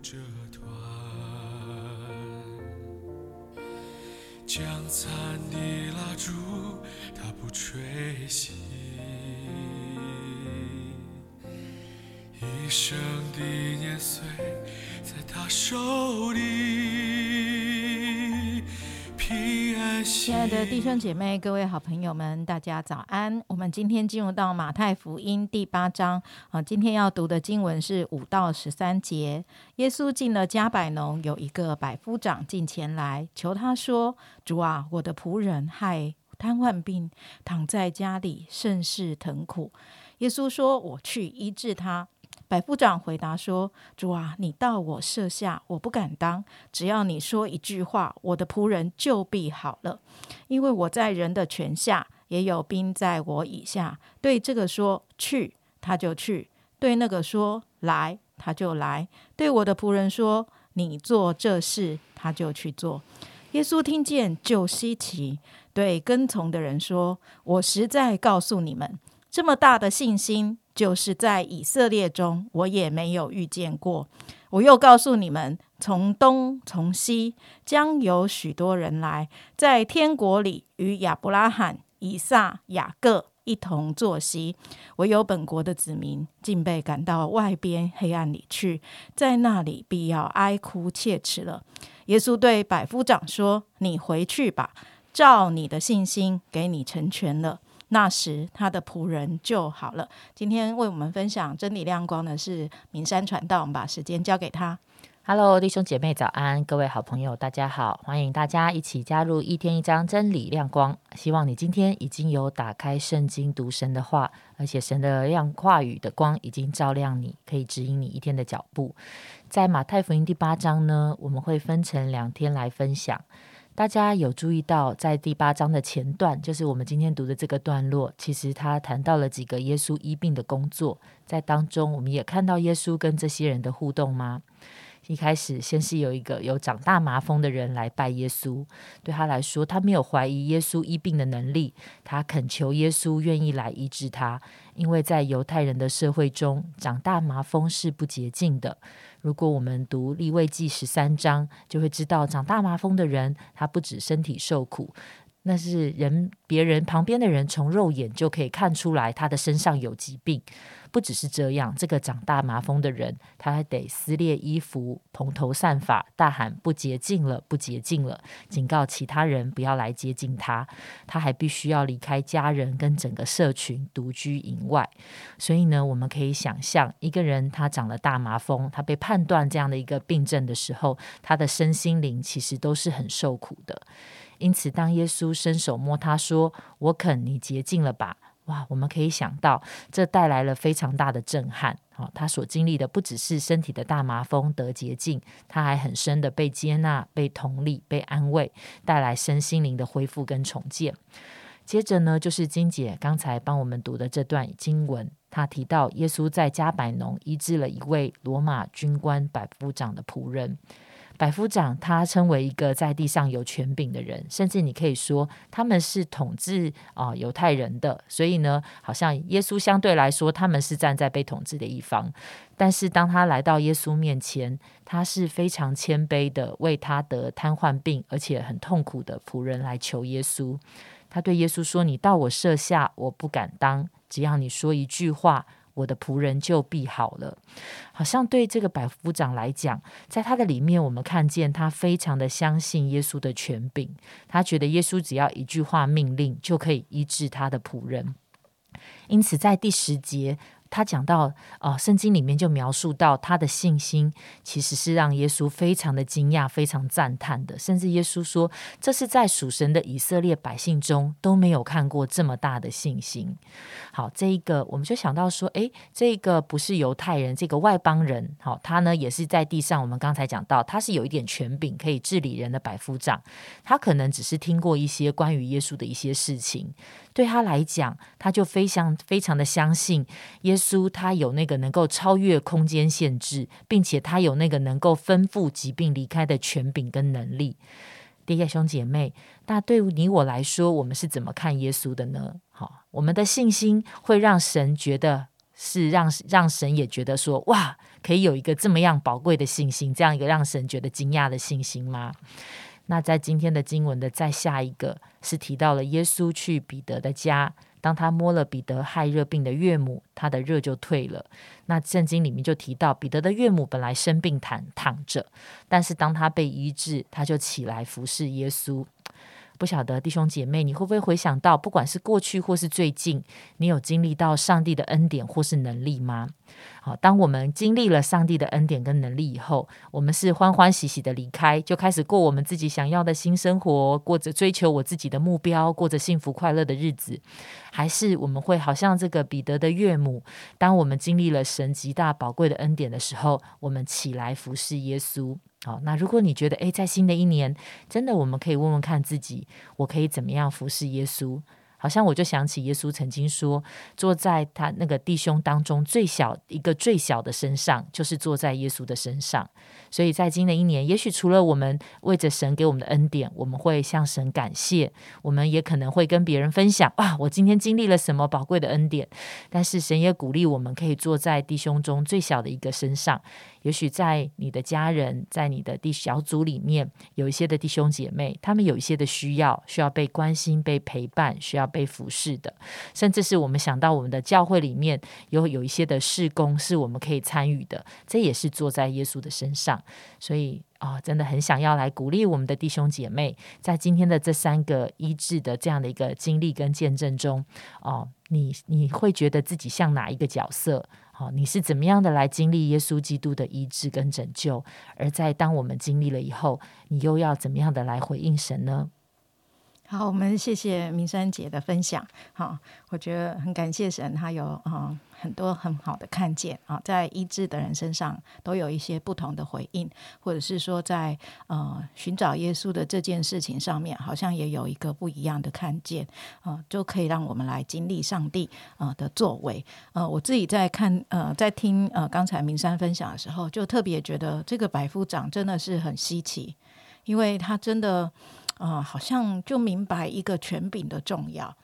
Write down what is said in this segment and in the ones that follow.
这段，将残的蜡烛，它不吹熄，一生的年岁在他手里，亲爱的弟兄姐妹、各位好朋友们，大家早安！我们今天进入到马太福音第八章啊，今天要读的经文是五到十三节。耶稣进了加百农，有一个百夫长进前来求他说：“主啊，我的仆人害瘫痪病，躺在家里，甚是疼苦。”耶稣说：“我去医治他。”百夫长回答说：“主啊，你到我舍下，我不敢当。只要你说一句话，我的仆人就必好了。因为我在人的权下，也有兵在我以下。对这个说去，他就去；对那个说来，他就来。对我的仆人说你做这事，他就去做。”耶稣听见就稀奇，对跟从的人说：“我实在告诉你们，这么大的信心。”就是在以色列中，我也没有遇见过。我又告诉你们，从东从西将有许多人来，在天国里与亚伯拉罕、以撒、雅各一同坐席。唯有本国的子民，竟被赶到外边黑暗里去，在那里必要哀哭切齿了。耶稣对百夫长说：“你回去吧，照你的信心，给你成全了。”那时，他的仆人就好了。今天为我们分享真理亮光的是明山传道，我们把时间交给他。Hello，弟兄姐妹早安，各位好朋友大家好，欢迎大家一起加入一天一张真理亮光。希望你今天已经有打开圣经读神的话，而且神的亮话语的光已经照亮你，可以指引你一天的脚步。在马太福音第八章呢，我们会分成两天来分享。大家有注意到，在第八章的前段，就是我们今天读的这个段落，其实他谈到了几个耶稣医病的工作，在当中我们也看到耶稣跟这些人的互动吗？一开始，先是有一个有长大麻风的人来拜耶稣，对他来说，他没有怀疑耶稣医病的能力，他恳求耶稣愿意来医治他，因为在犹太人的社会中，长大麻风是不洁净的。如果我们读立位记十三章，就会知道长大麻风的人，他不止身体受苦，那是人别人旁边的人从肉眼就可以看出来他的身上有疾病。不只是这样，这个长大麻风的人，他还得撕裂衣服、蓬头散发，大喊不洁净了，不洁净了，警告其他人不要来接近他。他还必须要离开家人跟整个社群，独居营外。所以呢，我们可以想象，一个人他长了大麻风，他被判断这样的一个病症的时候，他的身心灵其实都是很受苦的。因此，当耶稣伸手摸他说：“我肯你洁净了吧。”哇，我们可以想到，这带来了非常大的震撼。哦，他所经历的不只是身体的大麻风得洁净，他还很深的被接纳、被同理、被安慰，带来身心灵的恢复跟重建。接着呢，就是金姐刚才帮我们读的这段经文，她提到耶稣在加百农医治了一位罗马军官百夫长的仆人。百夫长他称为一个在地上有权柄的人，甚至你可以说他们是统治啊、犹太人的，所以呢，好像耶稣相对来说他们是站在被统治的一方。但是当他来到耶稣面前，他是非常谦卑的，为他得瘫痪病而且很痛苦的仆人来求耶稣。他对耶稣说：“你到我舍下，我不敢当，只要你说一句话。”我的仆人就必好了，好像对这个百夫长来讲，在他的里面，我们看见他非常的相信耶稣的权柄，他觉得耶稣只要一句话命令，就可以医治他的仆人。因此，在第十节，他讲到，哦，圣经里面就描述到他的信心，其实是让耶稣非常的惊讶、非常赞叹的。甚至耶稣说，这是在属神的以色列百姓中都没有看过这么大的信心。好，这一个我们就想到说，诶，这个不是犹太人，这个外邦人，好，他呢也是在地上。我们刚才讲到，他是有一点权柄可以治理人的百夫长，他可能只是听过一些关于耶稣的一些事情。对他来讲，他就非常非常的相信耶耶稣，他有那个能够超越空间限制，并且他有那个能够吩咐疾病离开的权柄跟能力。弟兄姐妹，那对于你我来说，我们是怎么看耶稣的呢？好，我们的信心会让神觉得是让让神也觉得说，哇，可以有一个这么样宝贵的信心，这样一个让神觉得惊讶的信心吗？那在今天的经文的再下一个是提到了耶稣去彼得的家，当他摸了彼得害热病的岳母，他的热就退了。那圣经里面就提到，彼得的岳母本来生病躺躺着，但是当他被医治，他就起来服侍耶稣。不晓得弟兄姐妹，你会不会回想到，不管是过去或是最近，你有经历到上帝的恩典或是能力吗？好，当我们经历了上帝的恩典跟能力以后，我们是欢欢喜喜的离开，就开始过我们自己想要的新生活，过着追求我自己的目标，过着幸福快乐的日子，还是我们会好像这个彼得的岳母，当我们经历了神极大宝贵的恩典的时候，我们起来服侍耶稣。好，那如果你觉得，诶，在新的一年，真的我们可以问问看自己，我可以怎么样服侍耶稣？好像我就想起耶稣曾经说，坐在他那个弟兄当中最小一个最小的身上，就是坐在耶稣的身上。所以在新的一年，也许除了我们为着神给我们的恩典，我们会向神感谢，我们也可能会跟别人分享啊，我今天经历了什么宝贵的恩典。但是神也鼓励我们可以坐在弟兄中最小的一个身上。也许在你的家人，在你的弟小组里面，有一些的弟兄姐妹，他们有一些的需要，需要被关心、被陪伴，需要被服侍的。甚至是我们想到我们的教会里面有有一些的事工是我们可以参与的，这也是坐在耶稣的身上。所以啊，真的很想要来鼓励我们的弟兄姐妹，在今天的这三个医治的这样的一个经历跟见证中，哦，你你会觉得自己像哪一个角色？好，你是怎么样的来经历耶稣基督的医治跟拯救？而在当我们经历了以后，你又要怎么样的来回应神呢？好，我们谢谢明山姐的分享。好，我觉得很感谢神，他有啊很多很好的看见啊，在医治的人身上都有一些不同的回应，或者是说在呃寻找耶稣的这件事情上面，好像也有一个不一样的看见啊，就可以让我们来经历上帝啊的作为。呃，我自己在看呃在听呃刚才明山分享的时候，就特别觉得这个百夫长真的是很稀奇，因为他真的。啊，好像就明白一个权柄的重要。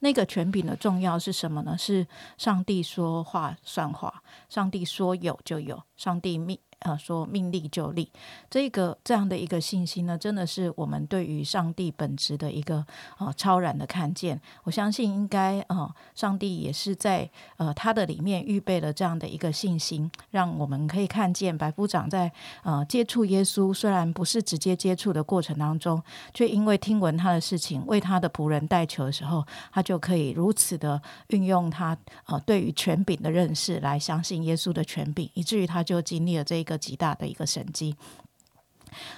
那个权柄的重要是什么呢？是上帝说话算话，上帝说有就有，上帝命。呃，说命立就立，这个这样的一个信心呢，真的是我们对于上帝本质的一个呃超然的看见。我相信应该呃，上帝也是在呃他的里面预备了这样的一个信心，让我们可以看见白夫长在呃接触耶稣，虽然不是直接接触的过程当中，却因为听闻他的事情，为他的仆人代求的时候，他就可以如此的运用他呃对于权柄的认识来相信耶稣的权柄，以至于他就经历了这个。极大的一个神迹。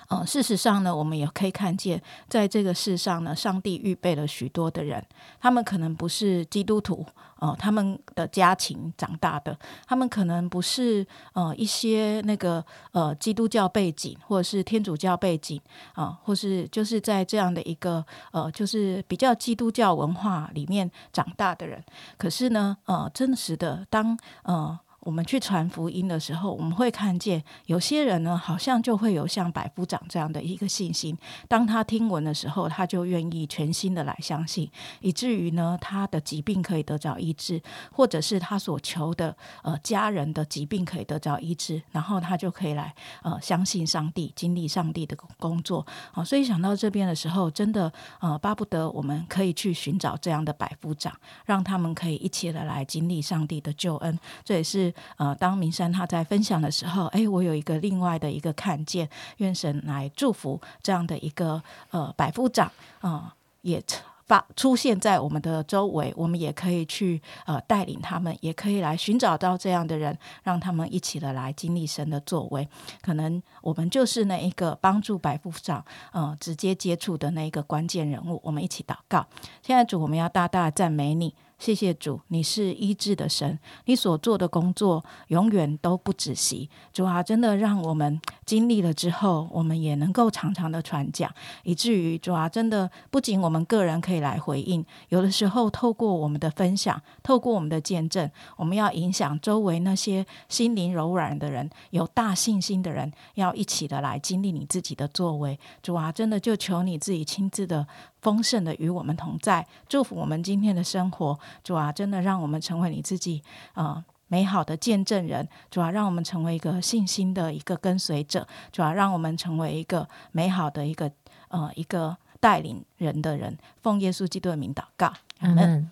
嗯，事实上呢，我们也可以看见，在这个世上呢，上帝预备了许多的人，他们可能不是基督徒，呃，他们的家庭长大的，他们可能不是呃一些那个呃基督教背景，或者是天主教背景啊，或是就是在这样的一个呃，就是比较基督教文化里面长大的人，可是呢，呃，真实的当呃。我们去传福音的时候，我们会看见有些人呢，好像就会有像百夫长这样的一个信心。当他听闻的时候，他就愿意全心的来相信，以至于呢，他的疾病可以得着医治，或者是他所求的呃家人的疾病可以得着医治，然后他就可以来呃相信上帝，经历上帝的工作啊。所以想到这边的时候，真的呃巴不得我们可以去寻找这样的百夫长，让他们可以一起的来经历上帝的救恩。这也是。呃，当明山他在分享的时候，哎，我有一个另外的一个看见，愿神来祝福这样的一个呃百夫长啊，也发出现在我们的周围，我们也可以去呃带领他们，也可以来寻找到这样的人，让他们一起的来经历神的作为。可能我们就是那一个帮助百夫长呃直接接触的那一个关键人物。我们一起祷告，现在主，我们要大大赞美你。谢谢主，你是医治的神，你所做的工作永远都不止息。主啊，真的让我们经历了之后，我们也能够常常的传讲，以至于主啊，真的不仅我们个人可以来回应，有的时候透过我们的分享，透过我们的见证，我们要影响周围那些心灵柔软的人，有大信心的人，要一起的来经历你自己的作为。主啊，真的就求你自己亲自的。丰盛的与我们同在，祝福我们今天的生活。主啊，真的让我们成为你自己啊、呃美好的见证人。主啊，让我们成为一个信心的一个跟随者。主啊，让我们成为一个美好的一个呃一个带领人的人。奉耶稣基督的名祷告，阿门。